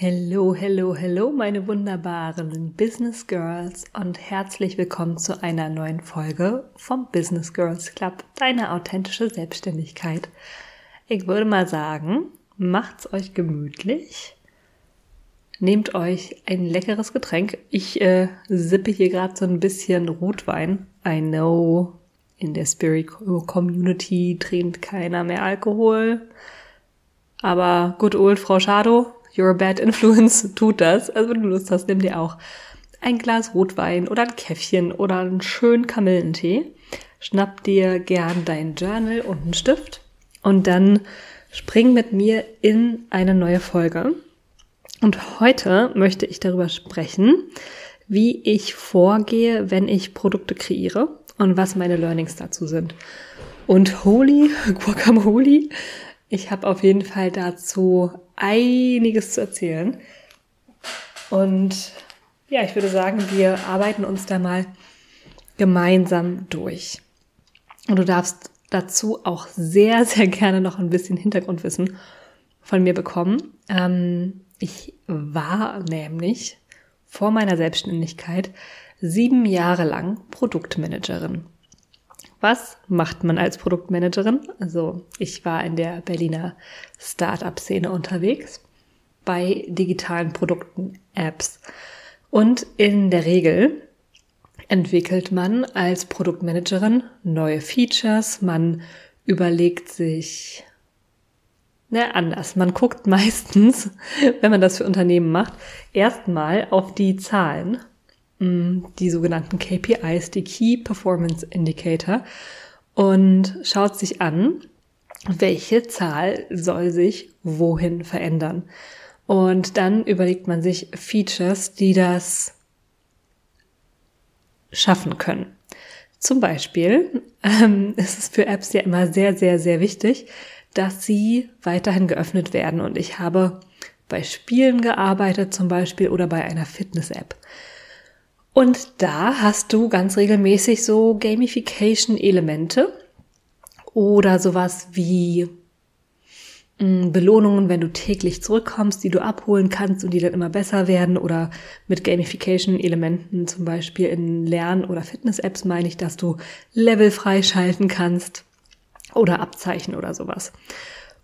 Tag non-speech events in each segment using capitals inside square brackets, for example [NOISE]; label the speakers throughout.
Speaker 1: Hello, hello, hello, meine wunderbaren Business Girls und herzlich willkommen zu einer neuen Folge vom Business Girls Club, deine authentische Selbstständigkeit. Ich würde mal sagen, macht's euch gemütlich. Nehmt euch ein leckeres Getränk. Ich äh, sippe hier gerade so ein bisschen Rotwein. I know, in der Spirit Community trinkt keiner mehr Alkohol. Aber good old Frau Schado, You're a Bad Influence [LAUGHS] tut das. Also wenn du Lust hast, nimm dir auch ein Glas Rotwein oder ein Käffchen oder einen schönen Kamillentee. Schnapp dir gern dein Journal und einen Stift und dann spring mit mir in eine neue Folge. Und heute möchte ich darüber sprechen, wie ich vorgehe, wenn ich Produkte kreiere und was meine Learnings dazu sind. Und holy [LAUGHS] guacamole, ich habe auf jeden Fall dazu einiges zu erzählen. Und ja, ich würde sagen, wir arbeiten uns da mal gemeinsam durch. Und du darfst dazu auch sehr, sehr gerne noch ein bisschen Hintergrundwissen von mir bekommen. Ähm, ich war nämlich vor meiner Selbstständigkeit sieben Jahre lang Produktmanagerin. Was macht man als Produktmanagerin? Also ich war in der Berliner Startup-Szene unterwegs bei digitalen Produkten, Apps. Und in der Regel entwickelt man als Produktmanagerin neue Features, man überlegt sich, ne, anders. Man guckt [LAUGHS] meistens, wenn man das für Unternehmen macht, erstmal auf die Zahlen die sogenannten KPIs, die Key Performance Indicator, und schaut sich an, welche Zahl soll sich wohin verändern. Und dann überlegt man sich Features, die das schaffen können. Zum Beispiel ähm, [LAUGHS] ist es für Apps ja immer sehr, sehr, sehr wichtig, dass sie weiterhin geöffnet werden. Und ich habe bei Spielen gearbeitet zum Beispiel oder bei einer Fitness-App. Und da hast du ganz regelmäßig so Gamification-Elemente oder sowas wie mm, Belohnungen, wenn du täglich zurückkommst, die du abholen kannst und die dann immer besser werden oder mit Gamification-Elementen zum Beispiel in Lern- oder Fitness-Apps meine ich, dass du Level freischalten kannst oder Abzeichen oder sowas.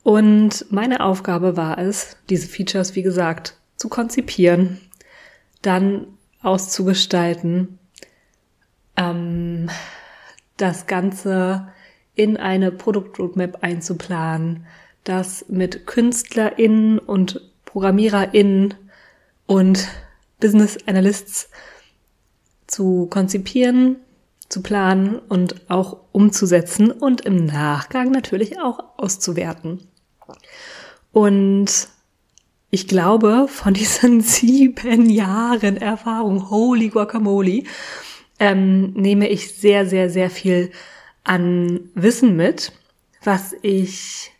Speaker 1: Und meine Aufgabe war es, diese Features, wie gesagt, zu konzipieren, dann auszugestalten, ähm, das Ganze in eine Produktroadmap einzuplanen, das mit KünstlerInnen und ProgrammiererInnen und Business Analysts zu konzipieren, zu planen und auch umzusetzen und im Nachgang natürlich auch auszuwerten. Und ich glaube, von diesen [LAUGHS] sieben Jahren Erfahrung, holy guacamole, ähm, nehme ich sehr, sehr, sehr viel an Wissen mit, was ich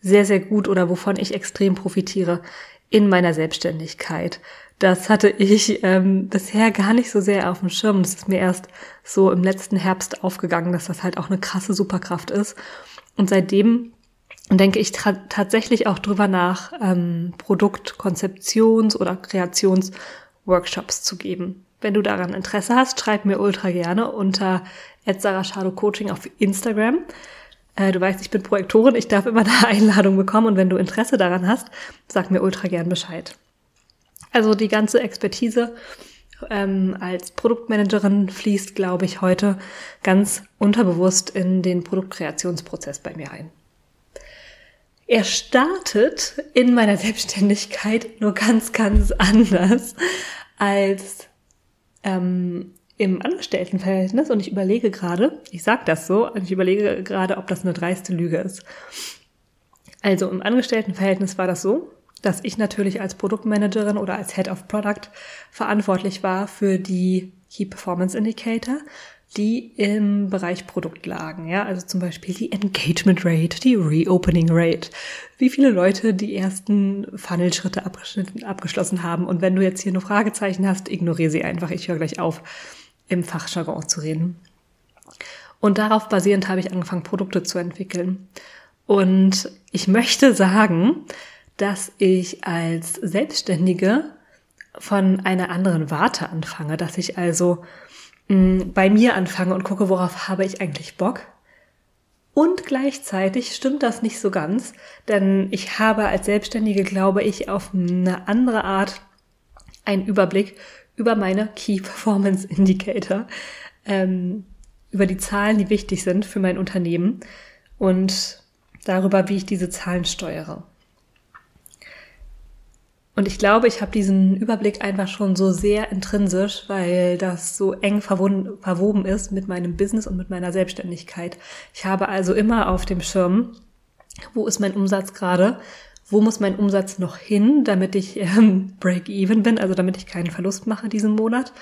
Speaker 1: sehr, sehr gut oder wovon ich extrem profitiere in meiner Selbstständigkeit. Das hatte ich ähm, bisher gar nicht so sehr auf dem Schirm. Das ist mir erst so im letzten Herbst aufgegangen, dass das halt auch eine krasse Superkraft ist. Und seitdem denke ich tatsächlich auch drüber nach, ähm, Produktkonzeptions- oder Kreationsworkshops zu geben. Wenn du daran Interesse hast, schreib mir ultra gerne unter Coaching auf Instagram. Äh, du weißt, ich bin Projektorin, ich darf immer [LAUGHS] eine Einladung bekommen und wenn du Interesse daran hast, sag mir ultra gern Bescheid. Also die ganze Expertise ähm, als Produktmanagerin fließt, glaube ich, heute ganz unterbewusst in den Produktkreationsprozess bei mir ein. Er startet in meiner Selbstständigkeit nur ganz, ganz anders als ähm, im Angestelltenverhältnis. Und ich überlege gerade, ich sage das so, und ich überlege gerade, ob das eine dreiste Lüge ist. Also im Angestelltenverhältnis war das so, dass ich natürlich als Produktmanagerin oder als Head of Product verantwortlich war für die Key Performance Indicator, die im Bereich Produkt lagen. Ja, also zum Beispiel die Engagement Rate, die Reopening Rate, wie viele Leute die ersten Funnel-Schritte abgeschlossen haben. Und wenn du jetzt hier nur Fragezeichen hast, ignoriere sie einfach. Ich höre gleich auf, im Fachjargon zu reden. Und darauf basierend habe ich angefangen, Produkte zu entwickeln. Und ich möchte sagen, dass ich als Selbstständige von einer anderen Warte anfange, dass ich also bei mir anfange und gucke, worauf habe ich eigentlich Bock. Und gleichzeitig stimmt das nicht so ganz, denn ich habe als Selbstständige, glaube ich, auf eine andere Art einen Überblick über meine Key Performance Indicator, ähm, über die Zahlen, die wichtig sind für mein Unternehmen und darüber, wie ich diese Zahlen steuere. Und ich glaube, ich habe diesen Überblick einfach schon so sehr intrinsisch, weil das so eng verwoben ist mit meinem Business und mit meiner Selbstständigkeit. Ich habe also immer auf dem Schirm, wo ist mein Umsatz gerade, wo muss mein Umsatz noch hin, damit ich ähm, [LAUGHS] break-even bin, also damit ich keinen Verlust mache diesen Monat.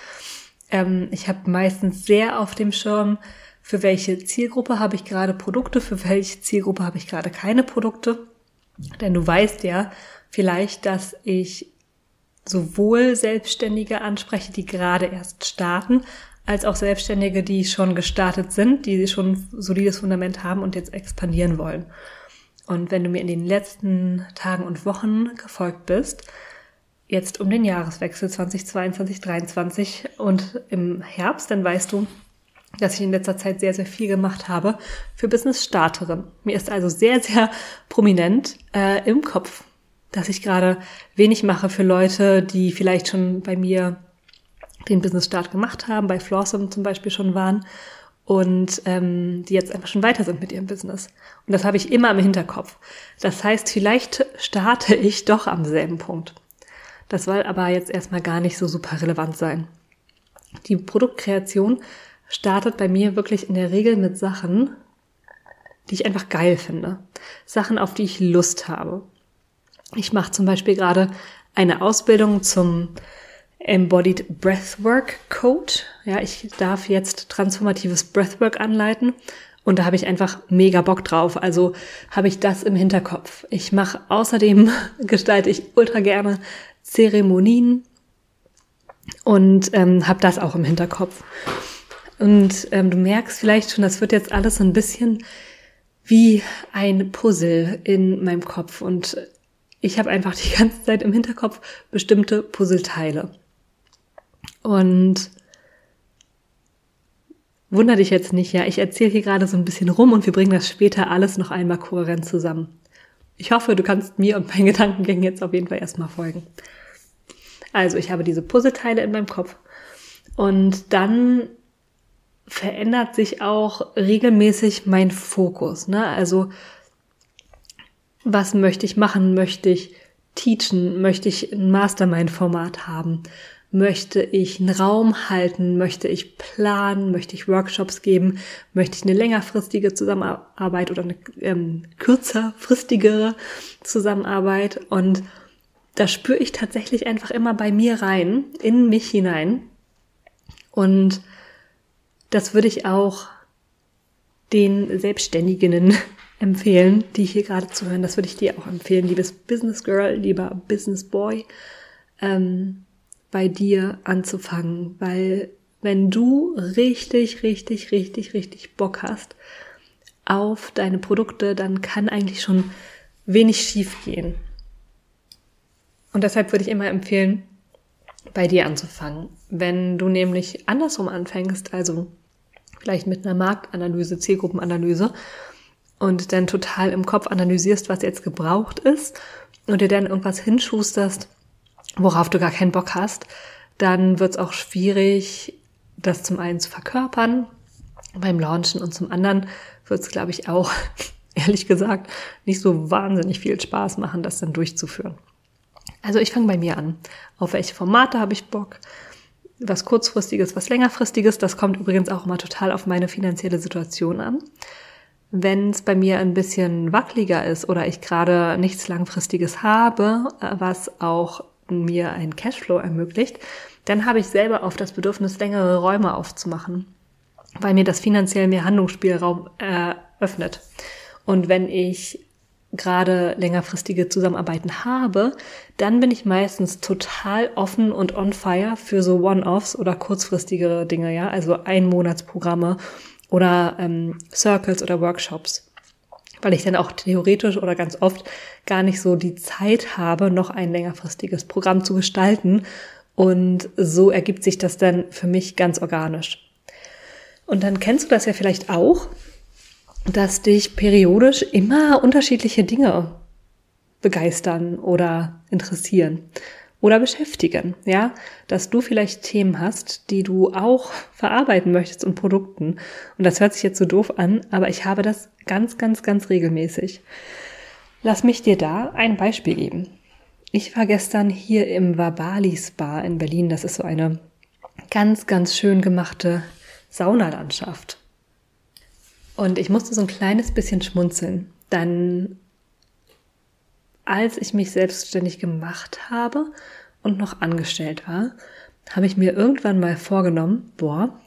Speaker 1: Ähm, ich habe meistens sehr auf dem Schirm, für welche Zielgruppe habe ich gerade Produkte, für welche Zielgruppe habe ich gerade keine Produkte. Denn du weißt ja, vielleicht, dass ich sowohl Selbstständige anspreche, die gerade erst starten, als auch Selbstständige, die schon gestartet sind, die schon solides Fundament haben und jetzt expandieren wollen. Und wenn du mir in den letzten Tagen und Wochen gefolgt bist, jetzt um den Jahreswechsel 2022, 2023 und im Herbst, dann weißt du, dass ich in letzter Zeit sehr, sehr viel gemacht habe für Business-Starterinnen. Mir ist also sehr, sehr prominent äh, im Kopf dass ich gerade wenig mache für Leute, die vielleicht schon bei mir den Business Start gemacht haben, bei Flawsome zum Beispiel schon waren und ähm, die jetzt einfach schon weiter sind mit ihrem Business. Und das habe ich immer im Hinterkopf. Das heißt, vielleicht starte ich doch am selben Punkt. Das soll aber jetzt erstmal gar nicht so super relevant sein. Die Produktkreation startet bei mir wirklich in der Regel mit Sachen, die ich einfach geil finde. Sachen, auf die ich Lust habe. Ich mache zum Beispiel gerade eine Ausbildung zum Embodied Breathwork Code. Ja, ich darf jetzt transformatives Breathwork anleiten und da habe ich einfach mega Bock drauf. Also habe ich das im Hinterkopf. Ich mache außerdem [LAUGHS] gestalte ich ultra gerne Zeremonien und ähm, habe das auch im Hinterkopf. Und ähm, du merkst vielleicht schon, das wird jetzt alles ein bisschen wie ein Puzzle in meinem Kopf und ich habe einfach die [LAUGHS] ganze Zeit im Hinterkopf bestimmte Puzzleteile. Und wunder dich jetzt nicht, ja, ich erzähle hier gerade so ein bisschen rum und wir bringen das später alles noch einmal kohärent zusammen. Ich hoffe, du kannst mir und meinen [LAUGHS] Gedankengängen jetzt auf jeden Fall erstmal folgen. Also, ich habe diese Puzzleteile in meinem Kopf und dann verändert sich auch regelmäßig mein Fokus, ne? Also, was möchte ich machen? Möchte ich teachen? Möchte ich ein Mastermind-Format haben? Möchte ich einen Raum halten? Möchte ich planen? Möchte ich Workshops geben? Möchte ich eine längerfristige Zusammenarbeit oder eine ähm, kürzerfristigere Zusammenarbeit? Und da spüre ich tatsächlich einfach immer bei mir rein, in mich hinein. Und das würde ich auch den Selbstständigen empfehlen, die hier gerade zuhören. Das würde ich dir auch empfehlen, liebes Business Girl, lieber Business Boy, ähm, bei dir anzufangen, weil wenn du richtig, richtig, richtig, richtig Bock hast auf deine Produkte, dann kann eigentlich schon wenig schief gehen. Und deshalb würde ich immer empfehlen, bei dir anzufangen. Wenn du nämlich andersrum anfängst, also vielleicht mit einer Marktanalyse, Zielgruppenanalyse und dann total im Kopf analysierst, was jetzt gebraucht ist und dir dann irgendwas hinschusterst, worauf du gar keinen Bock hast, dann wird es auch schwierig, das zum einen zu verkörpern beim Launchen und zum anderen wird es, glaube ich, auch, [LAUGHS] ehrlich gesagt, nicht so wahnsinnig viel Spaß machen, das dann durchzuführen. Also ich fange bei mir an. Auf welche Formate habe ich Bock? Was kurzfristiges, was längerfristiges. Das kommt übrigens auch immer total auf meine finanzielle Situation an. Wenn es bei mir ein bisschen wackeliger ist oder ich gerade nichts Langfristiges habe, äh, was auch mir einen Cashflow ermöglicht, dann habe ich selber auf das Bedürfnis, längere Räume aufzumachen, weil mir das finanziell mehr Handlungsspielraum eröffnet. Und wenn ich gerade längerfristige Zusammenarbeiten habe, dann bin ich meistens total offen und on fire für so One-Offs oder kurzfristigere Dinge, ja, also Einmonatsprogramme oder ähm, Circles oder Workshops, weil ich dann auch theoretisch oder ganz oft gar nicht so die Zeit habe, noch ein längerfristiges Programm zu gestalten. Und so ergibt sich das dann für mich ganz organisch. Und dann kennst du das ja vielleicht auch, dass dich periodisch immer unterschiedliche Dinge begeistern oder interessieren oder beschäftigen, ja, dass du vielleicht Themen hast, die du auch verarbeiten möchtest und Produkten. Und das hört sich jetzt so doof an, aber ich habe das ganz, ganz, ganz regelmäßig. Lass mich dir da ein Beispiel geben. Ich war gestern hier im Wabali Spa in Berlin. Das ist so eine ganz, ganz schön gemachte Saunalandschaft. Und ich musste so ein kleines bisschen schmunzeln. Dann als ich mich selbstständig gemacht habe und noch angestellt war, habe ich mir irgendwann mal vorgenommen, boah,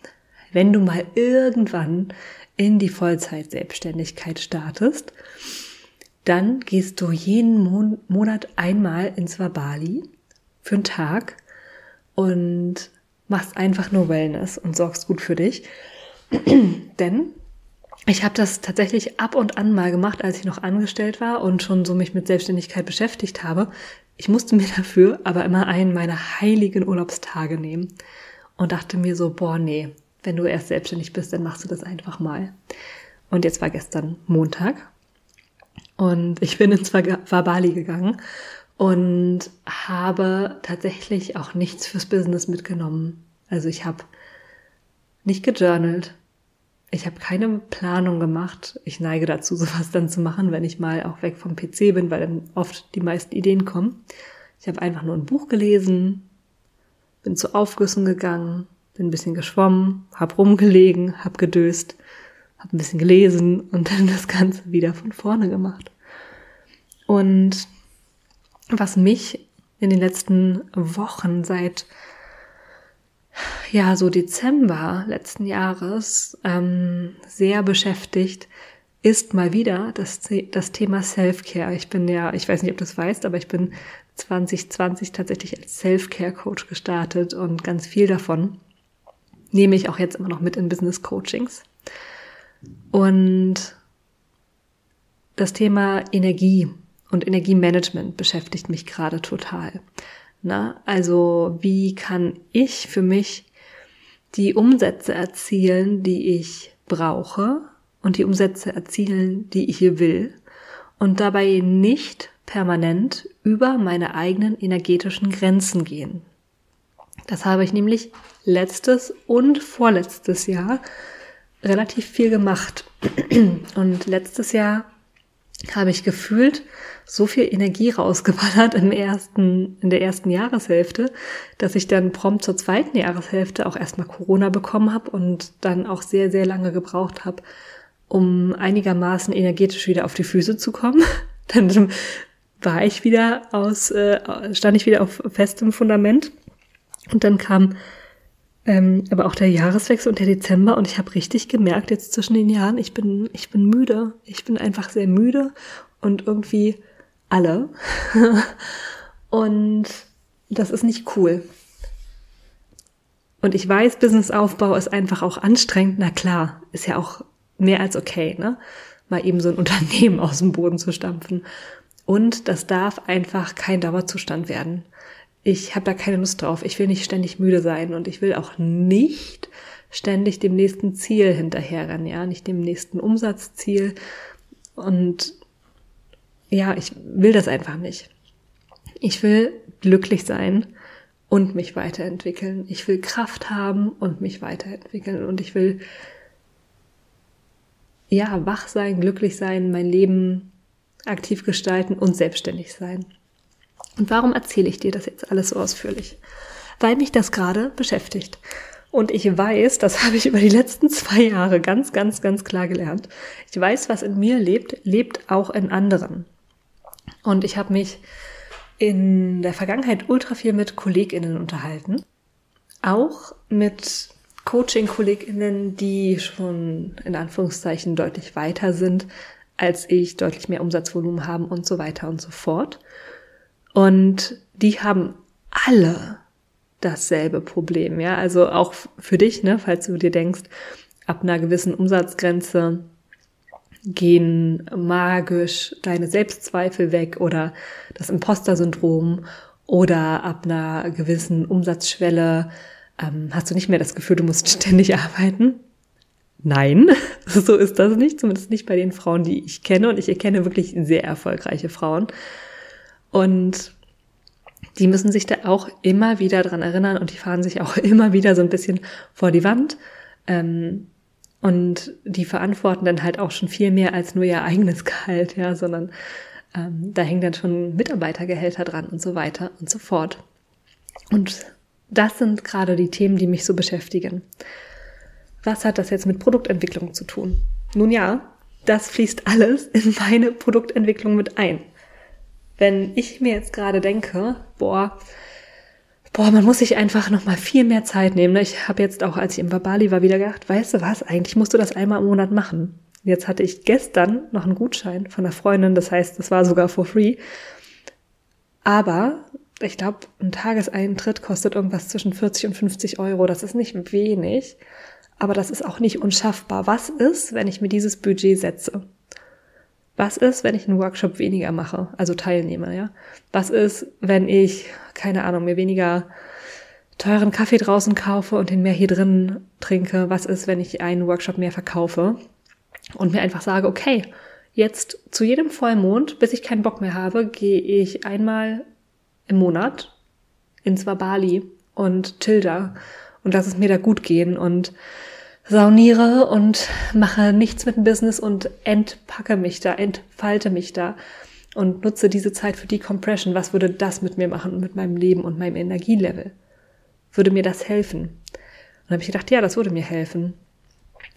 Speaker 1: wenn du mal irgendwann in die Vollzeit-Selbstständigkeit startest, dann gehst du jeden Mon Monat einmal ins Wabali für einen Tag und machst einfach nur Wellness und sorgst gut für dich. [CLEARS THROAT] Denn ich habe das tatsächlich ab und an mal gemacht, als ich noch angestellt war und schon so mich mit Selbstständigkeit beschäftigt habe. Ich musste mir [LAUGHS] dafür aber immer einen meiner heiligen Urlaubstage nehmen und dachte mir so, boah, nee, wenn du erst selbstständig bist, dann machst du das einfach mal. Und jetzt war gestern Montag und ich bin ins Wabali gegangen und habe tatsächlich auch nichts fürs Business mitgenommen. Also ich habe nicht gejournalt, ich habe keine Planung gemacht. Ich neige dazu, [LAUGHS] sowas dann zu machen, wenn ich mal auch weg vom PC bin, weil dann oft die meisten Ideen kommen. Ich habe einfach nur ein Buch gelesen, bin zu Aufgüssen gegangen, bin ein bisschen geschwommen, hab rumgelegen, hab gedöst, hab ein bisschen gelesen und [LAUGHS] dann das Ganze wieder von vorne gemacht. Und was mich in den letzten Wochen seit ja, so Dezember letzten Jahres ähm, sehr beschäftigt, ist mal wieder das, das Thema Self-Care. Ich bin ja, ich weiß nicht, ob du es weißt, aber ich bin 2020 tatsächlich als Self-Care-Coach gestartet und ganz viel davon nehme ich auch jetzt immer noch mit in Business-Coachings. Und das Thema Energie und Energiemanagement beschäftigt mich gerade total. Na, also wie kann ich für mich die Umsätze erzielen, die ich brauche und die Umsätze erzielen, die ich hier will und dabei nicht permanent über meine eigenen energetischen Grenzen gehen. Das habe ich nämlich letztes und vorletztes Jahr relativ viel gemacht. Und letztes Jahr habe ich gefühlt so viel Energie rausgeballert im ersten, in der ersten Jahreshälfte, dass ich dann prompt zur zweiten Jahreshälfte auch erstmal Corona bekommen habe und dann auch sehr, sehr lange gebraucht habe, um einigermaßen energetisch wieder auf die Füße zu kommen. [LAUGHS] dann war ich wieder aus, äh, stand ich wieder auf festem Fundament. Und dann kam ähm, aber auch der Jahreswechsel und der Dezember und ich habe richtig gemerkt jetzt zwischen den Jahren, ich bin, ich bin müde. Ich bin einfach sehr müde und irgendwie alle. [LAUGHS] und das ist nicht cool. Und ich weiß, Businessaufbau ist einfach auch anstrengend. Na klar, ist ja auch mehr als okay, ne? Mal eben so ein [LAUGHS] Unternehmen aus dem Boden zu stampfen. Und das darf einfach kein Dauerzustand werden. Ich habe da keine Lust drauf. Ich will nicht ständig müde sein und ich will auch nicht ständig dem nächsten Ziel hinterherrennen, ja, nicht dem nächsten Umsatzziel. Und ja, ich will das einfach nicht. Ich will glücklich sein und mich weiterentwickeln. Ich will Kraft haben und mich weiterentwickeln. Und ich will, ja, wach sein, glücklich sein, mein Leben aktiv gestalten und selbstständig sein. Und warum erzähle ich dir das jetzt alles so ausführlich? Weil mich das gerade beschäftigt. Und ich weiß, das [LAUGHS] habe ich über die letzten zwei Jahre ganz, ganz, ganz klar gelernt. Ich weiß, was in mir lebt, lebt auch in anderen. Und ich habe mich in der Vergangenheit ultra viel mit KollegInnen unterhalten. Auch mit Coaching-KollegInnen, die schon in Anführungszeichen deutlich weiter sind als ich, deutlich mehr Umsatzvolumen haben und so weiter und so fort. Und die haben alle dasselbe Problem, ja. Also auch für dich, ne, falls du dir denkst, ab einer gewissen Umsatzgrenze gehen magisch deine Selbstzweifel weg oder das Imposter-Syndrom oder ab einer gewissen Umsatzschwelle ähm, hast du nicht mehr das Gefühl, du musst [LAUGHS] ständig arbeiten. Nein, [LAUGHS] so ist das nicht, zumindest nicht bei den Frauen, die ich kenne. Und ich erkenne wirklich sehr erfolgreiche Frauen. Und die müssen sich da auch immer wieder dran erinnern und die fahren sich auch [LAUGHS] immer wieder so ein bisschen vor die Wand. Ähm, und die verantworten dann halt auch schon viel mehr als nur ihr eigenes [LAUGHS] Gehalt, ja, sondern ähm, da hängen dann schon Mitarbeitergehälter dran und so weiter und so fort. Und das sind gerade die Themen, die mich so beschäftigen. Was hat das jetzt mit Produktentwicklung zu tun? Nun ja, das fließt alles in meine Produktentwicklung mit ein. Wenn ich mir jetzt gerade denke, boah, boah, man muss sich einfach noch mal viel mehr Zeit nehmen. Ich habe jetzt auch, als ich im Bali war, wieder gedacht, weißt du was, eigentlich musst du das einmal im Monat machen. Jetzt hatte ich gestern noch einen Gutschein von einer Freundin, das heißt, das war sogar for free. Aber ich glaube, ein Tageseintritt kostet irgendwas zwischen 40 und 50 Euro. Das ist nicht wenig, aber das ist auch nicht unschaffbar. Was ist, wenn ich mir dieses Budget setze? Was ist, wenn ich einen Workshop weniger mache, also Teilnehmer, ja? Was ist, wenn ich, keine Ahnung, mir weniger teuren Kaffee draußen kaufe und den mehr hier drin trinke? Was ist, wenn ich einen Workshop mehr verkaufe und mir einfach sage, okay, jetzt zu jedem Vollmond, bis ich keinen Bock mehr habe, gehe ich einmal im Monat ins Wabali und Tilda und lass es mir da gut gehen und sauniere und mache nichts mit dem Business und entpacke mich da, entfalte mich da und nutze diese Zeit für Decompression. Was würde das mit mir machen, mit meinem Leben und meinem Energielevel? Würde mir das helfen? Und dann habe ich gedacht, ja, das würde mir helfen.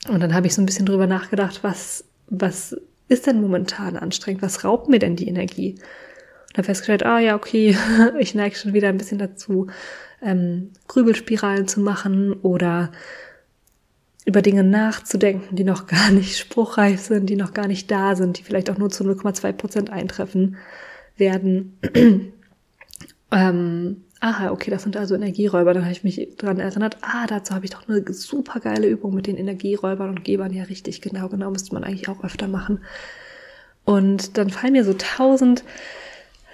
Speaker 1: Und dann habe ich so ein bisschen drüber nachgedacht, was, was ist denn momentan anstrengend? Was raubt mir denn die Energie? Und habe festgestellt, ah ja, okay, [LAUGHS] ich neige schon wieder ein bisschen dazu, ähm, Grübelspiralen zu machen oder über Dinge nachzudenken, die noch gar nicht spruchreif sind, die noch gar nicht da sind, die vielleicht auch nur zu 0,2 Prozent eintreffen werden. [CLEARS THROAT] ähm, aha, okay, das sind also Energieräuber. Dann habe ich mich dran erinnert, ah, dazu habe ich doch eine super geile Übung mit den Energieräubern und Gebern. Ja, richtig, genau, genau, müsste man eigentlich auch öfter machen. Und dann fallen mir so tausend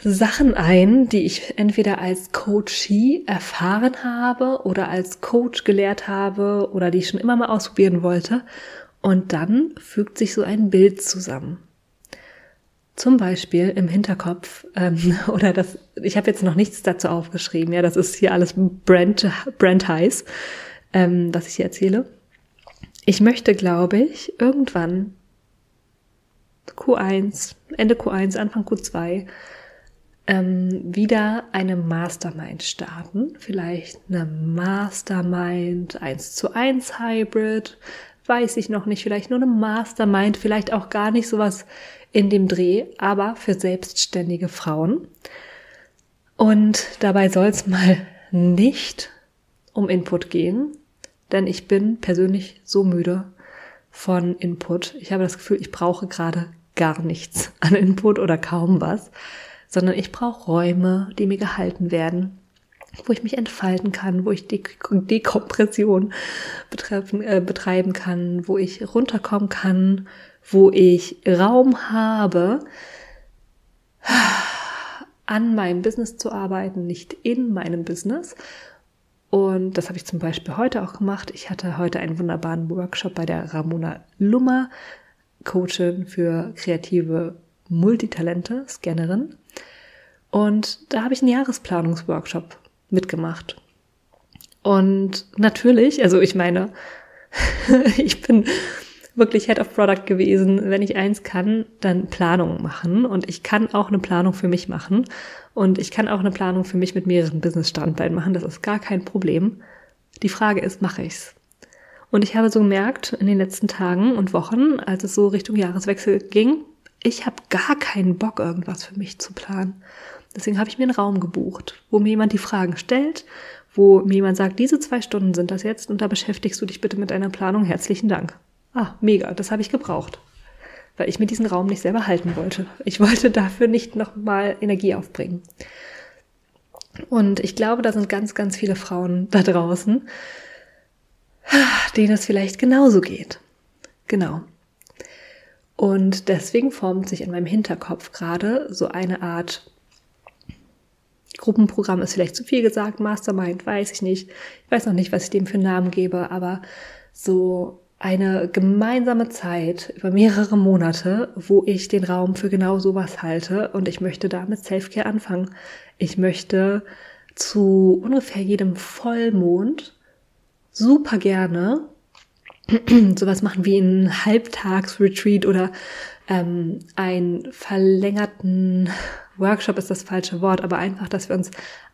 Speaker 1: Sachen ein, die ich entweder als Coachie erfahren habe oder als Coach gelehrt habe oder die ich schon immer mal ausprobieren wollte. Und dann fügt sich so ein Bild zusammen. Zum Beispiel im Hinterkopf ähm, [LAUGHS] oder das. Ich habe jetzt noch nichts dazu aufgeschrieben. Ja, das ist hier alles Brand Brand heiß, ähm, was ich hier erzähle. Ich möchte, glaube ich, irgendwann Q1, Ende Q1, Anfang Q2 ähm, wieder eine Mastermind starten. Vielleicht eine Mastermind 1 zu 1 Hybrid. Weiß ich noch nicht. Vielleicht nur eine Mastermind. Vielleicht auch gar nicht sowas in dem Dreh, aber für selbstständige Frauen. Und dabei soll es mal nicht um Input gehen, denn ich bin persönlich so müde von Input. Ich habe das Gefühl, ich brauche gerade gar nichts an Input oder kaum was sondern ich brauche Räume, die mir gehalten werden, wo ich mich entfalten kann, wo ich Dekompression betreiben, äh, betreiben kann, wo ich runterkommen kann, wo ich Raum habe, an meinem Business zu arbeiten, nicht in meinem Business. Und das habe ich zum Beispiel heute auch gemacht. Ich hatte heute einen wunderbaren Workshop bei der Ramona Lummer, Coachin für kreative Multitalente, Scannerin. Und da habe ich einen Jahresplanungsworkshop mitgemacht. Und natürlich, also ich meine, [LAUGHS] ich bin wirklich Head of Product gewesen. Wenn ich eins kann, dann Planung machen. Und ich kann auch eine Planung für mich machen. Und ich kann auch eine Planung für mich mit mehreren Business-Standbeinen machen. Das ist gar kein Problem. Die Frage ist, mache ich's? Und ich habe so gemerkt in den letzten Tagen und Wochen, als es so Richtung Jahreswechsel ging, ich habe gar keinen Bock, irgendwas für mich zu planen. Deswegen habe ich mir einen Raum gebucht, wo mir jemand die Fragen stellt, wo mir jemand sagt, diese zwei Stunden sind das jetzt und da beschäftigst du dich bitte mit einer Planung. Herzlichen Dank. Ah, mega, das habe ich gebraucht. Weil ich mir diesen Raum nicht selber halten wollte. Ich wollte dafür nicht nochmal Energie aufbringen. Und ich glaube, da sind ganz, ganz viele Frauen da draußen, denen es vielleicht genauso geht. Genau. Und deswegen formt sich in meinem Hinterkopf gerade so eine Art Gruppenprogramm ist vielleicht zu viel gesagt, Mastermind weiß ich nicht. Ich weiß noch nicht, was ich dem für einen Namen gebe, aber so eine gemeinsame Zeit über mehrere Monate, wo ich den Raum für genau sowas halte und ich möchte da mit Selfcare anfangen. Ich möchte zu ungefähr jedem Vollmond super gerne [CLEARS THROAT] sowas machen wie einen Halbtagsretreat oder ähm, einen verlängerten Workshop ist das falsche Wort, aber einfach, dass wir uns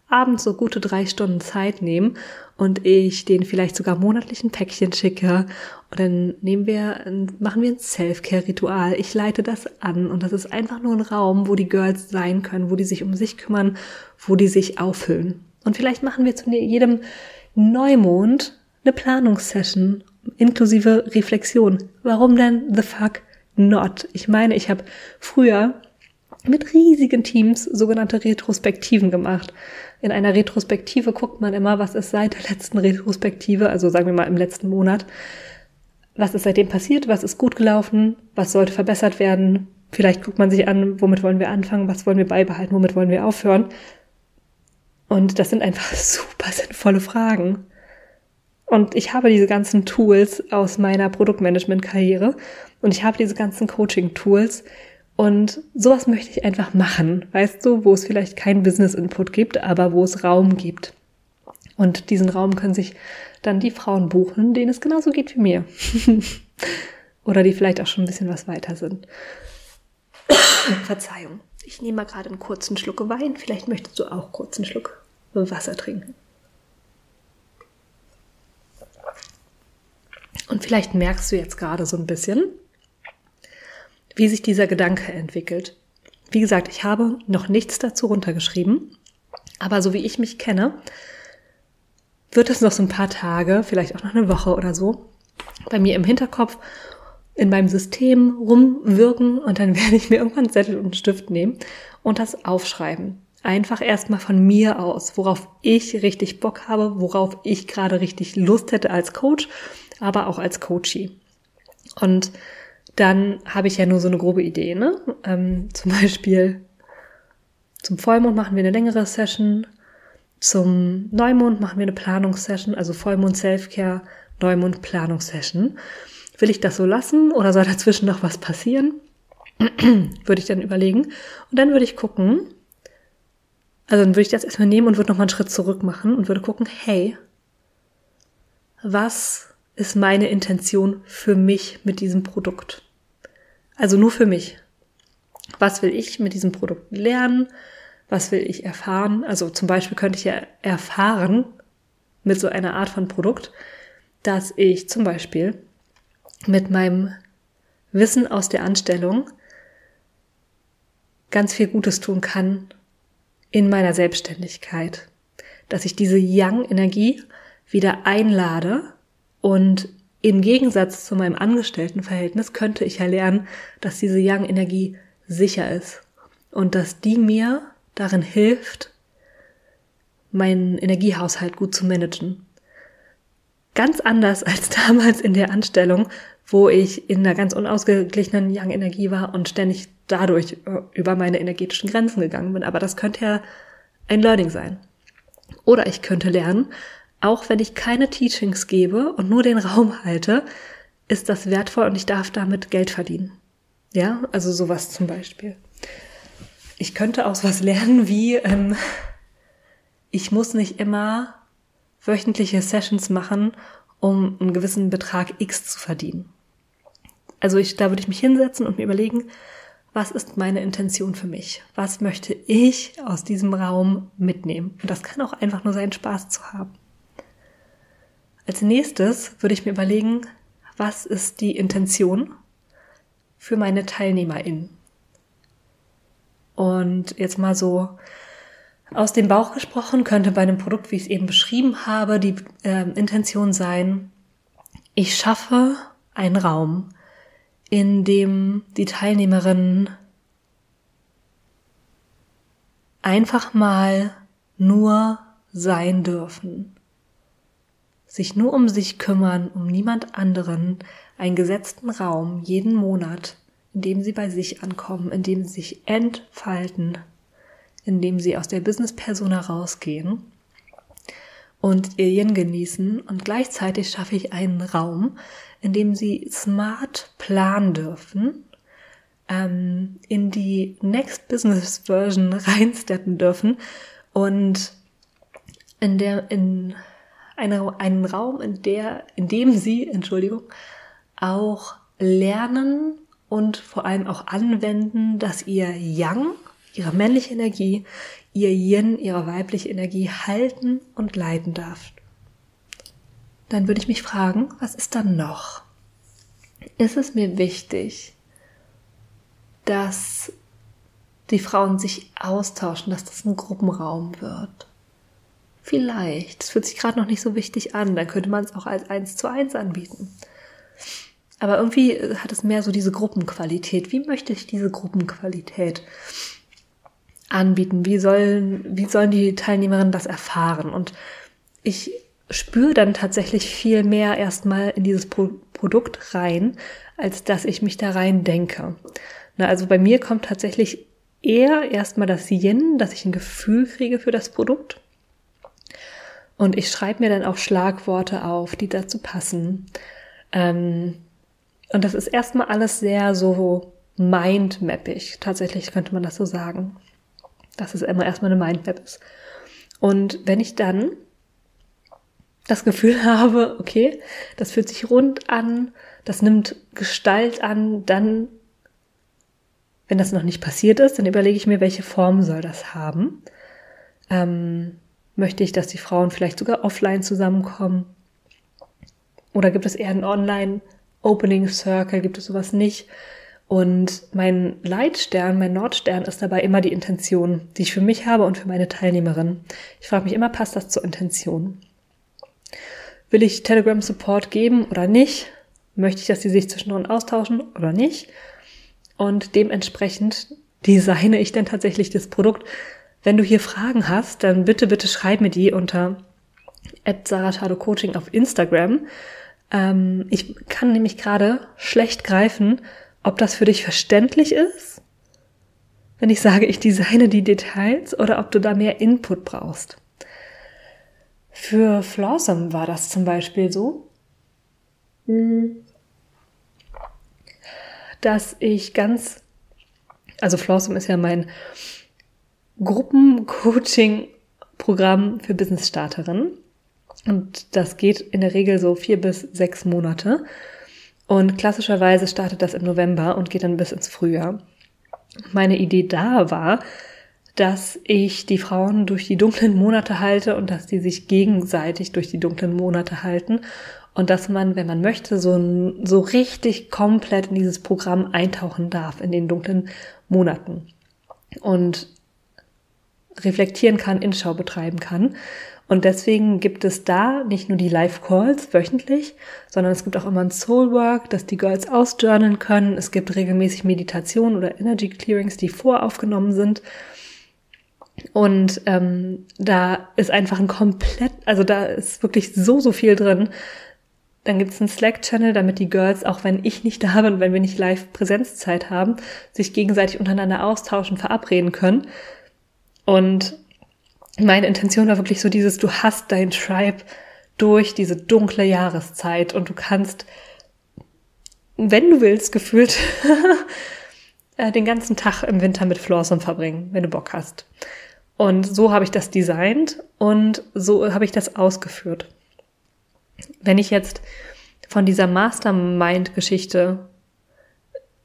Speaker 1: abends so gute drei Stunden Zeit nehmen und ich den vielleicht sogar monatlichen Päckchen schicke und dann nehmen wir, machen wir ein Self-Care-Ritual. Ich leite das an und das ist einfach nur ein Raum, wo die Girls sein können, wo die sich um sich kümmern, wo die sich auffüllen. Und vielleicht machen wir zu jedem Neumond eine Planungssession inklusive Reflexion. Warum denn the fuck not? Ich meine, ich habe früher mit riesigen Teams sogenannte Retrospektiven gemacht. In einer Retrospektive guckt man immer, was ist seit der letzten Retrospektive, also sagen wir mal im letzten Monat, was ist seitdem passiert, was ist gut gelaufen, was sollte verbessert werden. Vielleicht guckt man sich an, womit wollen wir anfangen, was wollen wir beibehalten, womit wollen wir aufhören. Und das sind einfach [LAUGHS] super sinnvolle Fragen. Und ich habe diese ganzen Tools aus meiner Produktmanagement-Karriere und ich habe diese ganzen Coaching-Tools und sowas möchte ich einfach machen, weißt du, wo es vielleicht keinen Business-Input gibt, aber wo es Raum gibt. Und diesen Raum können sich dann die Frauen buchen, denen es genauso geht wie mir. [LAUGHS] Oder die vielleicht auch schon ein bisschen was weiter sind. [COUGHS] Verzeihung. Ich nehme mal gerade einen kurzen Schluck Wein. Vielleicht möchtest du auch kurz einen Schluck Wasser trinken. Und vielleicht merkst du jetzt gerade so ein bisschen, wie sich dieser Gedanke entwickelt. Wie gesagt, ich habe noch nichts dazu runtergeschrieben, aber so wie ich mich kenne, wird es noch so ein paar Tage, vielleicht auch noch eine Woche oder so, bei mir im Hinterkopf in meinem System rumwirken und dann [LAUGHS] werde ich mir irgendwann einen Zettel und einen Stift nehmen und das aufschreiben. Einfach erstmal von mir aus, worauf ich richtig Bock habe, worauf ich gerade richtig Lust hätte als Coach, aber auch als Coachie. Und dann habe ich ja nur so eine grobe Idee. Ne? Ähm, zum Beispiel zum Vollmond machen wir eine längere Session, zum Neumond machen wir eine Planungssession, also Vollmond Selfcare, Neumond Planungssession. Will ich das so lassen oder soll dazwischen noch was passieren? [CLEARS THROAT] würde ich dann überlegen. Und dann würde ich gucken, also dann würde ich das erstmal nehmen und würde nochmal einen Schritt zurück machen und würde gucken, hey, was ist meine Intention für mich mit diesem Produkt? Also nur für mich. Was will ich mit diesem Produkt lernen? Was will ich erfahren? Also zum Beispiel könnte ich ja erfahren mit so einer Art von Produkt, dass ich zum Beispiel mit meinem Wissen aus der Anstellung ganz viel Gutes tun kann in meiner Selbstständigkeit. Dass ich diese Young-Energie wieder einlade und im Gegensatz zu meinem Angestelltenverhältnis könnte ich ja lernen, dass diese Yang-Energie sicher ist und dass die mir darin hilft, meinen Energiehaushalt gut zu managen. Ganz anders [LAUGHS] als damals in der Anstellung, wo ich in einer ganz unausgeglichenen Yang-Energie war und ständig dadurch äh, über meine energetischen Grenzen gegangen bin. Aber das könnte ja ein Learning sein. Oder ich könnte lernen, auch wenn ich keine Teachings gebe und nur den Raum halte, ist das wertvoll und ich darf damit Geld verdienen. Ja, also sowas zum Beispiel. Ich könnte auch sowas lernen wie, ähm, ich muss nicht immer wöchentliche Sessions machen, um einen gewissen Betrag X zu verdienen. Also ich, da würde ich mich hinsetzen und mir überlegen, was ist meine Intention für mich? Was möchte ich aus diesem Raum mitnehmen? Und das kann auch einfach nur sein, Spaß zu haben. Als nächstes würde ich mir überlegen, was ist die Intention für meine TeilnehmerInnen? Und jetzt mal so aus dem Bauch gesprochen, könnte bei einem Produkt, wie ich es eben beschrieben habe, die äh, Intention sein, ich schaffe einen Raum, in dem die Teilnehmerinnen einfach mal nur sein dürfen sich nur um sich kümmern, um niemand anderen, einen gesetzten Raum jeden Monat, in dem sie bei sich ankommen, in dem sie sich entfalten, in dem sie aus der Business-Persona rausgehen und ihr Yin genießen. Und gleichzeitig schaffe ich einen Raum, in dem sie smart planen dürfen, ähm, in die Next Business Version [LAUGHS] reinsteppen dürfen und in der in eine, einen Raum, in der, in dem sie, Entschuldigung, auch lernen und vor allem auch anwenden, dass ihr Yang, ihre männliche Energie, ihr Yin, ihre weibliche Energie halten und leiten darf. Dann würde ich mich fragen, was ist dann noch? Ist es mir wichtig, dass die Frauen sich austauschen, dass das ein Gruppenraum wird? Vielleicht. Es fühlt sich gerade noch nicht so wichtig an. Dann könnte man es auch als eins zu eins anbieten. Aber irgendwie hat es mehr so diese Gruppenqualität. Wie möchte ich diese Gruppenqualität anbieten? Wie sollen, wie sollen die Teilnehmerinnen das erfahren? Und ich spüre dann tatsächlich viel mehr erstmal in dieses Pro Produkt rein, als dass ich mich da rein denke. Na, also bei mir kommt tatsächlich eher erstmal das Yin, dass ich ein Gefühl kriege für das Produkt. Und ich schreibe mir dann auch Schlagworte auf, die dazu passen. Ähm, und das ist erstmal alles sehr so mindmappig. Tatsächlich könnte man das so sagen. Dass es immer erstmal eine Mindmap ist. Und wenn ich dann das Gefühl [LAUGHS] habe, okay, das fühlt sich rund an, das nimmt Gestalt an, dann, wenn das noch nicht passiert ist, dann überlege ich mir, welche Form soll das haben. Ähm, Möchte ich, dass die Frauen vielleicht sogar offline zusammenkommen? Oder gibt es eher einen Online-Opening Circle? Gibt es sowas nicht? Und mein Leitstern, mein Nordstern ist dabei immer die Intention, die ich für mich habe und für meine Teilnehmerin. Ich frage mich immer, passt das zur Intention? Will ich Telegram Support geben oder nicht? Möchte ich, dass sie sich zwischendrin austauschen oder nicht? Und dementsprechend [LAUGHS] designe ich dann tatsächlich das Produkt wenn du hier Fragen hast, dann bitte, bitte schreib mir die unter Coaching auf Instagram. Ähm, ich kann nämlich gerade schlecht greifen, ob das für dich verständlich ist, wenn ich sage, ich designe die Details oder ob du da mehr Input brauchst. Für Flawsome war das zum Beispiel so, dass ich ganz, also Flawsome ist ja mein Gruppencoaching-Programm für Business-Starterinnen. Und das geht in der Regel so vier bis sechs Monate. Und klassischerweise startet das im November und geht dann bis ins Frühjahr. Meine Idee da war, dass ich die Frauen durch die dunklen Monate halte und dass die sich gegenseitig durch die dunklen Monate halten und dass man, wenn man möchte, so, so richtig komplett in dieses Programm eintauchen darf in den dunklen Monaten. Und reflektieren kann, Inschau betreiben kann. Und deswegen gibt es da nicht nur die Live-Calls wöchentlich, sondern es gibt auch immer ein Soul-Work, dass die Girls ausjournalen können. Es gibt regelmäßig Meditation oder Energy Clearings, die voraufgenommen sind. Und ähm, da ist einfach ein komplett, also da ist wirklich so, so viel drin. Dann gibt es einen Slack-Channel, damit die Girls, auch wenn ich nicht da bin und wenn wir nicht live Präsenzzeit haben, sich gegenseitig untereinander austauschen, verabreden können. Und meine Intention war wirklich so dieses, du hast dein Tribe durch diese dunkle Jahreszeit und du kannst, wenn du willst, gefühlt [LAUGHS] äh, den ganzen Tag im Winter mit Flawsome verbringen, wenn du Bock hast. Und so habe ich das designt und so habe ich das ausgeführt. Wenn ich jetzt von dieser Mastermind-Geschichte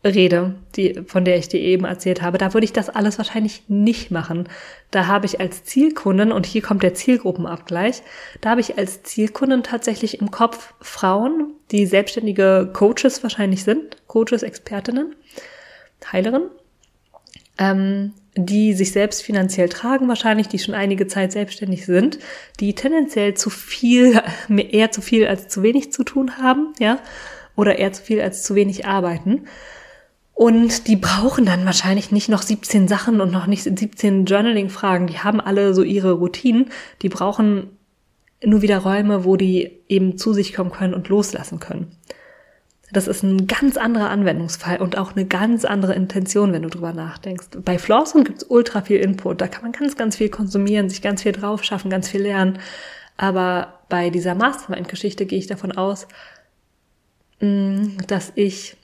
Speaker 1: rede, die, von der ich dir eben erzählt habe, da würde ich das alles wahrscheinlich nicht machen. Da habe ich als Zielkunden, und hier kommt der Zielgruppenabgleich, da habe ich als Zielkunden tatsächlich im Kopf Frauen, die selbstständige Coaches wahrscheinlich sind, Coaches, Expertinnen, Heilerinnen, ähm, die sich selbst finanziell tragen wahrscheinlich, die schon einige Zeit selbstständig sind, die tendenziell zu viel, eher zu viel als zu wenig zu tun haben, ja, oder eher zu viel als zu wenig arbeiten. Und die brauchen dann wahrscheinlich nicht noch 17 Sachen und noch nicht 17 Journaling-Fragen. Die haben alle so ihre Routinen. Die brauchen nur wieder Räume, wo die eben zu sich kommen können und loslassen können. Das ist ein ganz anderer Anwendungsfall und auch eine ganz andere Intention, wenn du drüber nachdenkst. Bei Flawson gibt's ultra viel Input. Da kann man ganz, ganz viel konsumieren, sich ganz viel drauf schaffen, ganz viel lernen. Aber bei dieser Mastermind-Geschichte gehe ich davon aus, mm, dass ich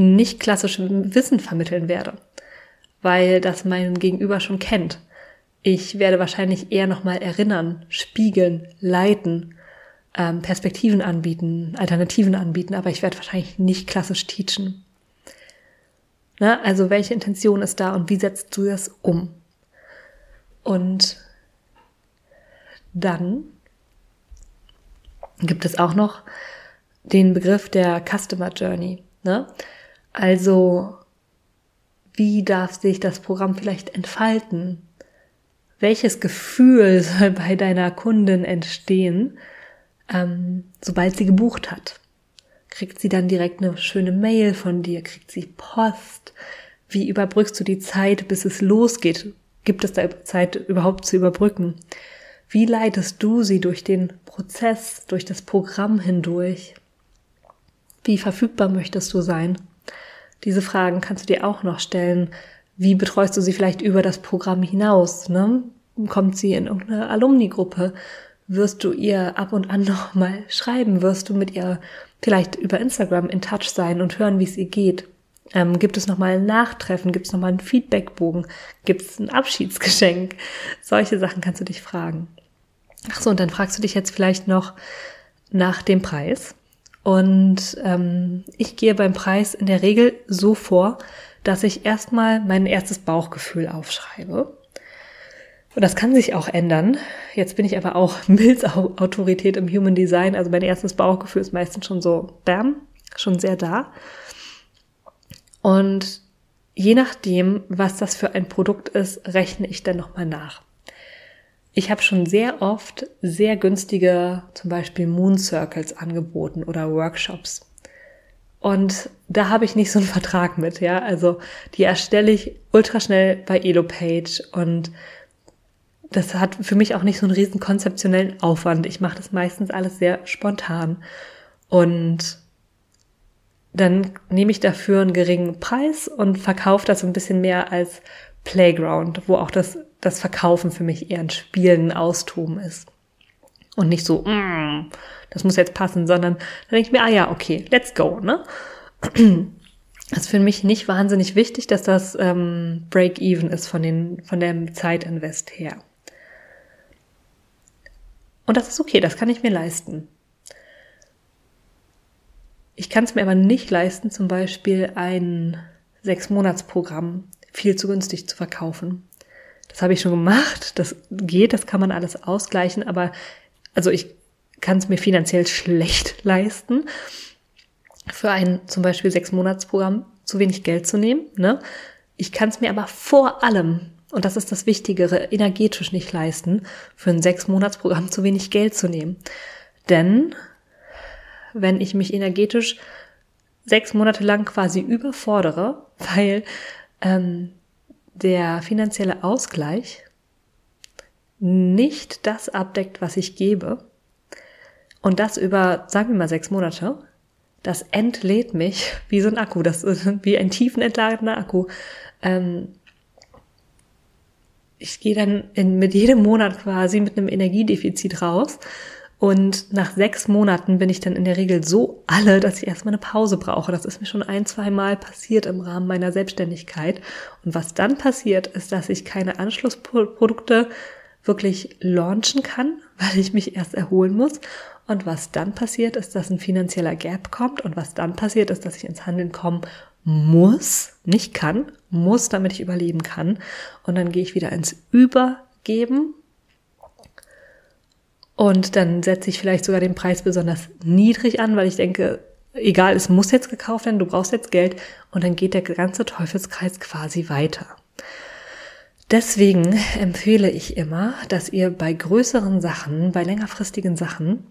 Speaker 1: nicht klassisch Wissen vermitteln werde, weil das mein Gegenüber schon kennt. Ich werde wahrscheinlich eher nochmal erinnern, spiegeln, leiten, ähm, Perspektiven anbieten, Alternativen anbieten, aber ich werde wahrscheinlich nicht klassisch teachen. Na, also welche Intention ist da und wie setzt du das um? Und dann gibt es auch noch den Begriff der Customer Journey. Ne? Also wie darf sich das Programm vielleicht entfalten? Welches Gefühl [LAUGHS] soll bei deiner Kundin entstehen, ähm, sobald sie gebucht hat. Kriegt sie dann direkt eine schöne Mail von dir? Kriegt sie Post? Wie überbrückst du die Zeit, bis es losgeht? Gibt es da Zeit überhaupt zu überbrücken? Wie leitest du sie durch den Prozess, durch das Programm hindurch? Wie verfügbar möchtest du sein? Diese Fragen kannst du dir auch noch stellen. Wie betreust du sie vielleicht über das Programm hinaus? Ne? Kommt sie in irgendeine Alumni-Gruppe? wirst du ihr ab und an [LAUGHS] noch mal schreiben, wirst du mit ihr vielleicht über Instagram in Touch sein und hören, wie es ihr geht. Ähm, gibt es noch mal ein Nachtreffen? Gibt es noch mal einen Feedbackbogen? Gibt es ein Abschiedsgeschenk? Solche Sachen kannst du dich fragen. Ach so, und dann fragst du dich jetzt vielleicht noch nach dem Preis. Und ähm, ich gehe beim Preis in der Regel so vor, dass ich erstmal mein erstes Bauchgefühl aufschreibe. Und das kann sich auch ändern. Jetzt bin ich aber auch [LAUGHS] Mills Autorität im Human Design. Also mein erstes Bauchgefühl ist meistens schon so, bam, schon sehr da. Und je nachdem, was das für ein Produkt ist, rechne ich dann nochmal nach. Ich habe schon sehr oft sehr günstige, zum Beispiel Moon Circles angeboten oder Workshops. Und da habe ich nicht so einen [LAUGHS] Vertrag mit, ja. Also die erstelle ich ultra schnell bei EloPage und das hat für mich auch nicht so einen riesen konzeptionellen Aufwand. Ich mache das meistens alles sehr spontan. Und dann nehme ich dafür einen geringen Preis und verkaufe das ein bisschen mehr als Playground, wo auch das, das Verkaufen für mich eher ein Spielen, ein Austoben ist. Und nicht so, mm, das muss jetzt passen, sondern dann denke ich mir, ah ja, okay, let's go, ne? Das ist für mich nicht wahnsinnig wichtig, dass das ähm, Break-Even ist von, den, von dem Zeitinvest her. Und das ist okay, das kann ich mir leisten. Ich kann es mir aber nicht leisten, zum Beispiel ein Sechs-Monats-Programm viel zu günstig zu verkaufen. Das habe ich schon gemacht, das geht, das kann man alles ausgleichen, aber also ich kann es mir finanziell schlecht [LAUGHS] leisten, für ein zum Beispiel Sechs-Monats-Programm zu wenig Geld zu nehmen. Ne? Ich kann es mir aber vor allem und das ist das Wichtigere, energetisch nicht leisten, für ein Sechs-Monats-Programm zu wenig Geld zu nehmen. Denn wenn ich mich energetisch sechs Monate lang quasi überfordere, [LAUGHS] weil ähm, der finanzielle Ausgleich nicht das abdeckt, was ich gebe, und das über, sagen wir mal, sechs Monate, das entlädt mich [LAUGHS] wie so ein Akku, das ist wie ein tiefenentladener Akku. Ähm, ich gehe dann in, mit jedem Monat quasi mit einem Energiedefizit raus. Und nach sechs Monaten bin ich dann in der Regel so alle, dass ich erstmal eine Pause brauche. Das ist mir schon ein, zwei Mal passiert im Rahmen meiner Selbstständigkeit. Und was dann passiert, ist, dass ich keine Anschlussprodukte wirklich launchen kann, [LAUGHS] weil ich mich erst erholen muss. Und was dann passiert, ist, dass ein finanzieller Gap kommt. Und was dann passiert, ist, dass ich ins Handeln kommen muss, nicht kann, muss, damit ich überleben kann. Und dann gehe ich wieder ins Übergeben. Und dann setze ich vielleicht sogar den Preis besonders niedrig an, weil ich denke, egal, es muss jetzt gekauft werden, du brauchst jetzt Geld. Und dann geht der ganze Teufelskreis quasi weiter. Deswegen empfehle ich immer, dass ihr bei größeren Sachen, bei längerfristigen Sachen,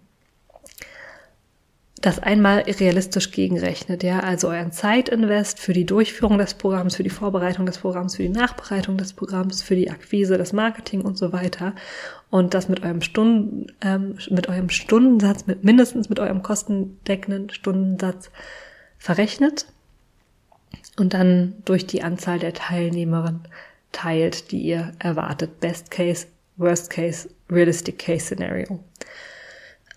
Speaker 1: das einmal realistisch gegenrechnet, ja, also euren Zeitinvest für die Durchführung des Programms, für die Vorbereitung des Programms, für die Nachbereitung des Programms, für die Akquise, das Marketing und so weiter und das mit eurem Stunden, ähm, mit eurem Stundensatz, mit mindestens mit eurem kostendeckenden Stundensatz verrechnet und dann durch die Anzahl der Teilnehmerinnen teilt, die ihr erwartet. Best Case, Worst Case, Realistic Case Scenario.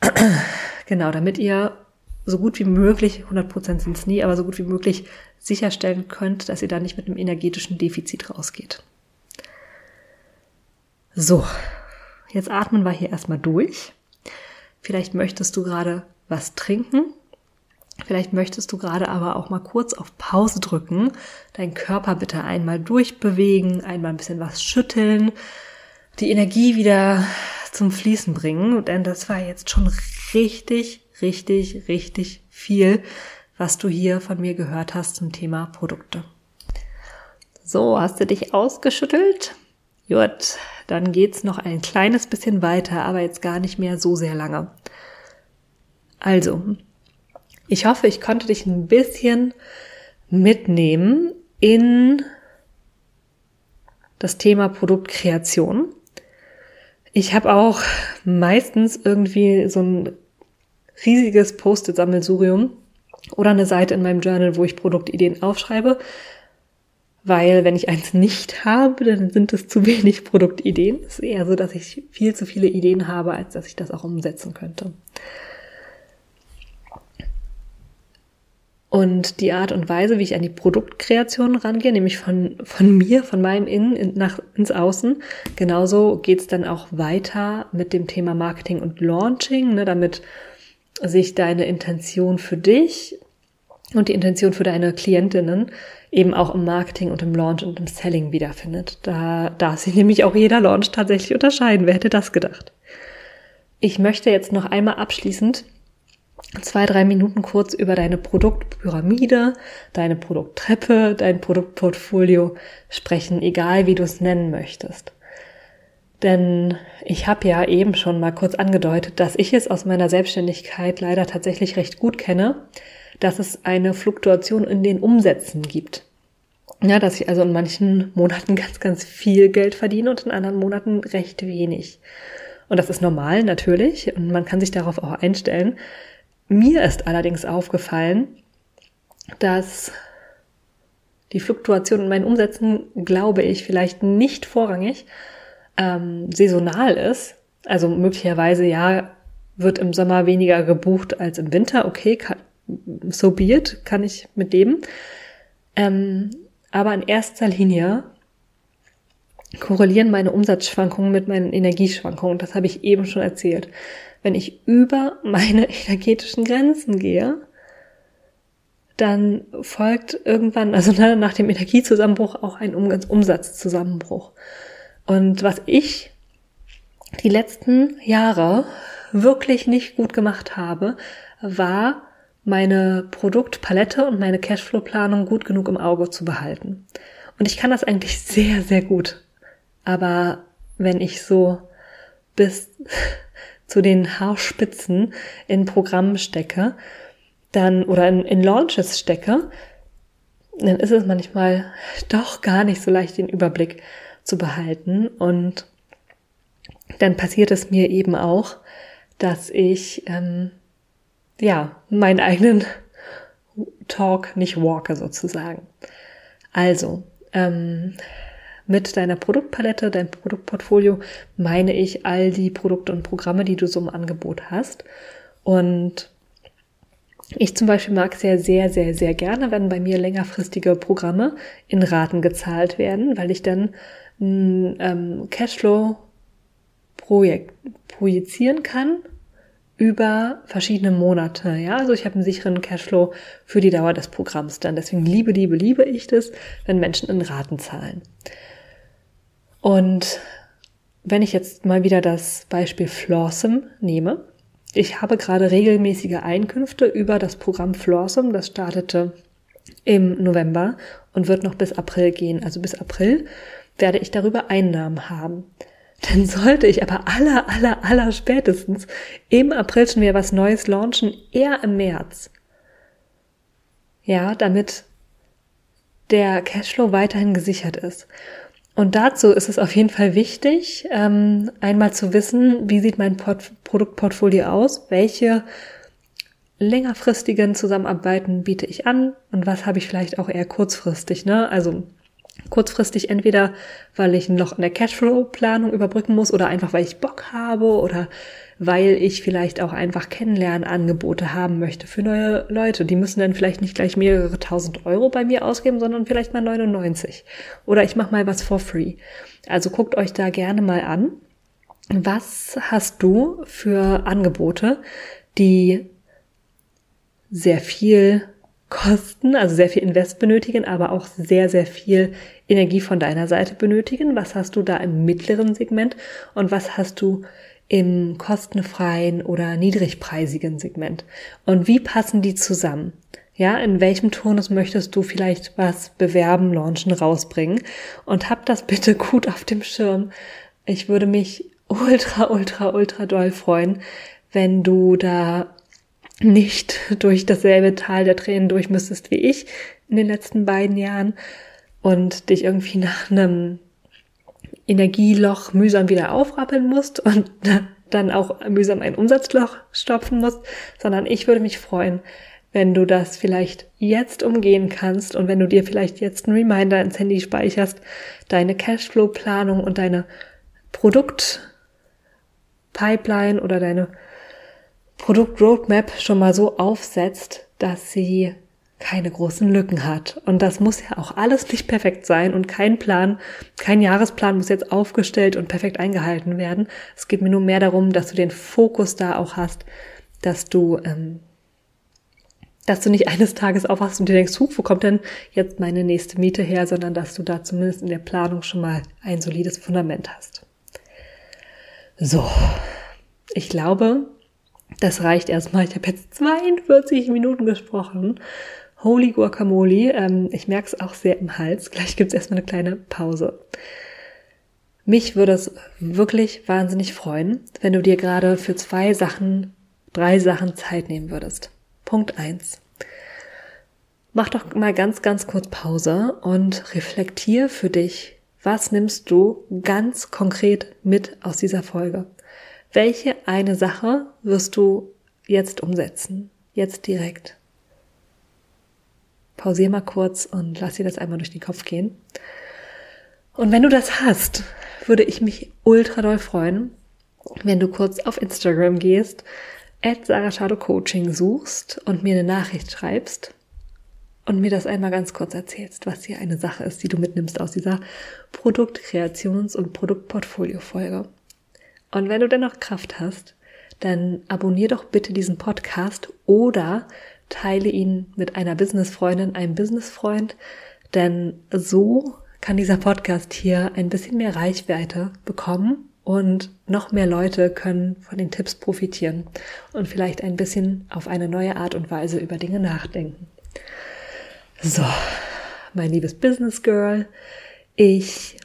Speaker 1: [CLEARS THROAT] genau, damit ihr so gut wie möglich, 100% sind es nie, aber so gut wie möglich sicherstellen könnt, dass ihr da nicht mit einem energetischen Defizit rausgeht. So, jetzt atmen wir hier erstmal durch. Vielleicht möchtest du gerade was trinken. Vielleicht möchtest du gerade aber auch mal kurz auf Pause drücken, deinen Körper bitte einmal durchbewegen, einmal ein bisschen was schütteln, die Energie wieder zum Fließen bringen, denn das war jetzt schon richtig, richtig, richtig viel, was du hier von mir gehört hast zum Thema Produkte. So, hast du dich ausgeschüttelt? Gut, dann geht's noch ein kleines bisschen weiter, aber jetzt gar nicht mehr so sehr lange. Also, ich hoffe, ich konnte dich ein bisschen mitnehmen in das Thema Produktkreation. Ich habe auch meistens irgendwie so ein riesiges Post-it-Sammelsurium oder eine Seite in meinem Journal, wo ich Produktideen aufschreibe, weil wenn ich eins nicht habe, dann sind es zu wenig Produktideen. Es ist eher so, dass ich viel zu viele Ideen habe, als dass ich das auch umsetzen könnte. Und die Art und Weise, wie ich an die Produktkreation rangehe, nämlich von, von mir, von meinem Innen in, nach, ins Außen, genauso geht's dann auch weiter mit dem Thema Marketing und Launching, ne, damit sich deine Intention für dich und die Intention für deine Klientinnen eben auch im Marketing und im Launch und im Selling wiederfindet. Da darf sich nämlich auch jeder Launch tatsächlich unterscheiden. Wer hätte das gedacht? Ich möchte jetzt noch einmal abschließend zwei, drei Minuten kurz über deine Produktpyramide, deine Produkttreppe, dein Produktportfolio sprechen, egal wie du es nennen möchtest. Denn ich habe ja eben schon mal kurz angedeutet, dass ich es aus meiner Selbstständigkeit leider tatsächlich recht gut kenne, dass es eine Fluktuation in den Umsätzen gibt. Ja, dass ich also in manchen Monaten [LAUGHS] ganz, ganz viel Geld verdiene und in anderen Monaten recht wenig. Und das ist normal, natürlich, und man kann sich darauf auch einstellen. Mir ist allerdings aufgefallen, dass die Fluktuation in meinen Umsätzen, glaube ich, vielleicht nicht vorrangig ähm, saisonal ist. Also möglicherweise ja, wird im Sommer weniger gebucht als im Winter. Okay, kann, so be it, kann ich mit dem. Ähm, aber in erster Linie korrelieren meine Umsatzschwankungen mit meinen Energieschwankungen. Das habe ich eben schon erzählt wenn ich über meine [LAUGHS] energetischen Grenzen gehe, dann folgt irgendwann, also [LAUGHS] nach dem Energiezusammenbruch, auch ein Umsatzzusammenbruch. Und was ich die letzten Jahre wirklich nicht gut gemacht habe, war meine Produktpalette und meine Cashflow-Planung gut genug im Auge zu behalten. Und ich kann das eigentlich sehr, sehr gut. Aber wenn ich so bis [LAUGHS] zu den Haarspitzen in Programmen stecke, dann oder in, in Launches stecke, dann ist es manchmal doch gar nicht so leicht, den Überblick zu behalten. Und dann passiert es mir eben auch, dass ich ähm, ja meinen eigenen Talk nicht walke sozusagen. Also ähm, mit deiner Produktpalette, deinem Produktportfolio meine ich all die Produkte und Programme, die du so im Angebot hast. Und ich zum Beispiel mag sehr, sehr, sehr, sehr gerne, wenn bei mir längerfristige Programme in Raten gezahlt werden, weil ich dann ein ähm, Cashflow Projekt projizieren kann über verschiedene Monate. Ja, also ich habe einen sicheren Cashflow für die Dauer des Programms dann. Deswegen liebe, liebe, liebe ich das, wenn Menschen in Raten zahlen. Und wenn ich jetzt mal wieder das Beispiel Flawsome nehme, ich habe gerade regelmäßige Einkünfte über das Programm Flawsome, das startete im November und wird noch bis April gehen. Also bis April werde ich darüber Einnahmen haben. [LAUGHS] dann sollte ich aber aller, aller, aller spätestens im April schon wieder was Neues launchen, eher im März. Ja, damit der Cashflow weiterhin gesichert ist. Und dazu ist es auf jeden Fall wichtig, ähm, einmal zu wissen, wie sieht mein Port Produktportfolio aus, welche längerfristigen Zusammenarbeiten biete ich an und was habe ich vielleicht auch eher kurzfristig. Ne? Also kurzfristig entweder, weil ich ein Loch in der Cashflow-Planung überbrücken muss oder einfach, weil ich Bock habe oder weil ich vielleicht auch einfach Kennenlernangebote haben möchte für neue Leute. Die müssen dann vielleicht nicht gleich mehrere tausend Euro bei mir ausgeben, sondern vielleicht mal 99. Oder ich mache mal was for free. Also guckt euch da gerne mal an. Was hast du für Angebote, die sehr viel kosten, also sehr viel Invest benötigen, aber auch sehr, sehr viel Energie von deiner Seite benötigen? Was hast du da im mittleren Segment und was hast du im kostenfreien oder niedrigpreisigen Segment? Und wie passen die zusammen? Ja, in welchem Turnus möchtest du vielleicht was bewerben, launchen, rausbringen? Und hab das bitte [LAUGHS] gut auf dem Schirm. Ich würde mich ultra, ultra, ultra doll freuen, wenn du da nicht durch dasselbe Tal der Tränen durch müsstest wie ich in den letzten beiden Jahren und dich irgendwie nach einem Energieloch mühsam wieder aufrappeln musst und [LAUGHS] dann auch mühsam ein Umsatzloch stopfen musst, sondern ich würde mich freuen, wenn du das vielleicht jetzt umgehen kannst und wenn du dir vielleicht jetzt einen Reminder ins Handy speicherst, deine Cashflow-Planung und deine Produkt-Pipeline oder deine Produkt-Roadmap schon mal so aufsetzt, dass sie keine großen Lücken hat. Und das muss ja auch alles nicht perfekt sein und kein Plan, kein Jahresplan muss jetzt aufgestellt und perfekt eingehalten werden. Es geht mir nur mehr darum, dass du den Fokus da auch hast, dass du, ähm, dass du nicht eines Tages aufwachst und dir denkst, huch, wo kommt denn jetzt meine nächste Miete her, sondern dass du da zumindest in der Planung schon mal ein solides Fundament hast. So, ich glaube, das reicht erstmal. Ich habe jetzt 42 Minuten gesprochen. Holy Guacamole. Ähm, ich merke es auch sehr im Hals. Gleich gibt es erstmal eine kleine Pause. Mich würde es wirklich wahnsinnig freuen, wenn du dir gerade für zwei Sachen, drei Sachen Zeit nehmen würdest. Punkt eins: Mach doch mal ganz, ganz kurz Pause und reflektier für dich, was nimmst du ganz konkret mit aus dieser Folge? Welche eine Sache wirst du jetzt umsetzen? Jetzt direkt. Pausier mal kurz und lass dir das einmal durch den Kopf gehen. Und wenn du das hast, würde ich mich ultra doll freuen, wenn du kurz auf Instagram gehst, at Sarah Coaching suchst und mir eine Nachricht schreibst und mir das einmal ganz kurz erzählst, was hier eine Sache ist, die du mitnimmst aus dieser Produktkreations- und Produktportfolio-Folge. Und wenn du dennoch Kraft hast, dann abonnier doch bitte diesen Podcast oder teile ihn mit einer Businessfreundin, einem Businessfreund, denn so kann dieser Podcast hier ein bisschen mehr Reichweite bekommen und noch mehr Leute können von den Tipps profitieren und vielleicht ein bisschen auf eine neue Art und Weise über Dinge nachdenken. So, mein liebes Business Girl, ich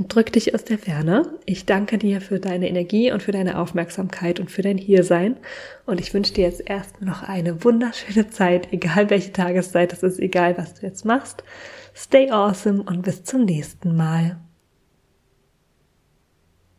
Speaker 1: drück dich aus der Ferne. Ich danke dir für deine Energie und für deine Aufmerksamkeit und für dein Hiersein. Und ich wünsche dir jetzt erstmal noch eine wunderschöne Zeit, egal welche Tageszeit es ist, egal was du jetzt machst. Stay awesome und bis zum nächsten Mal.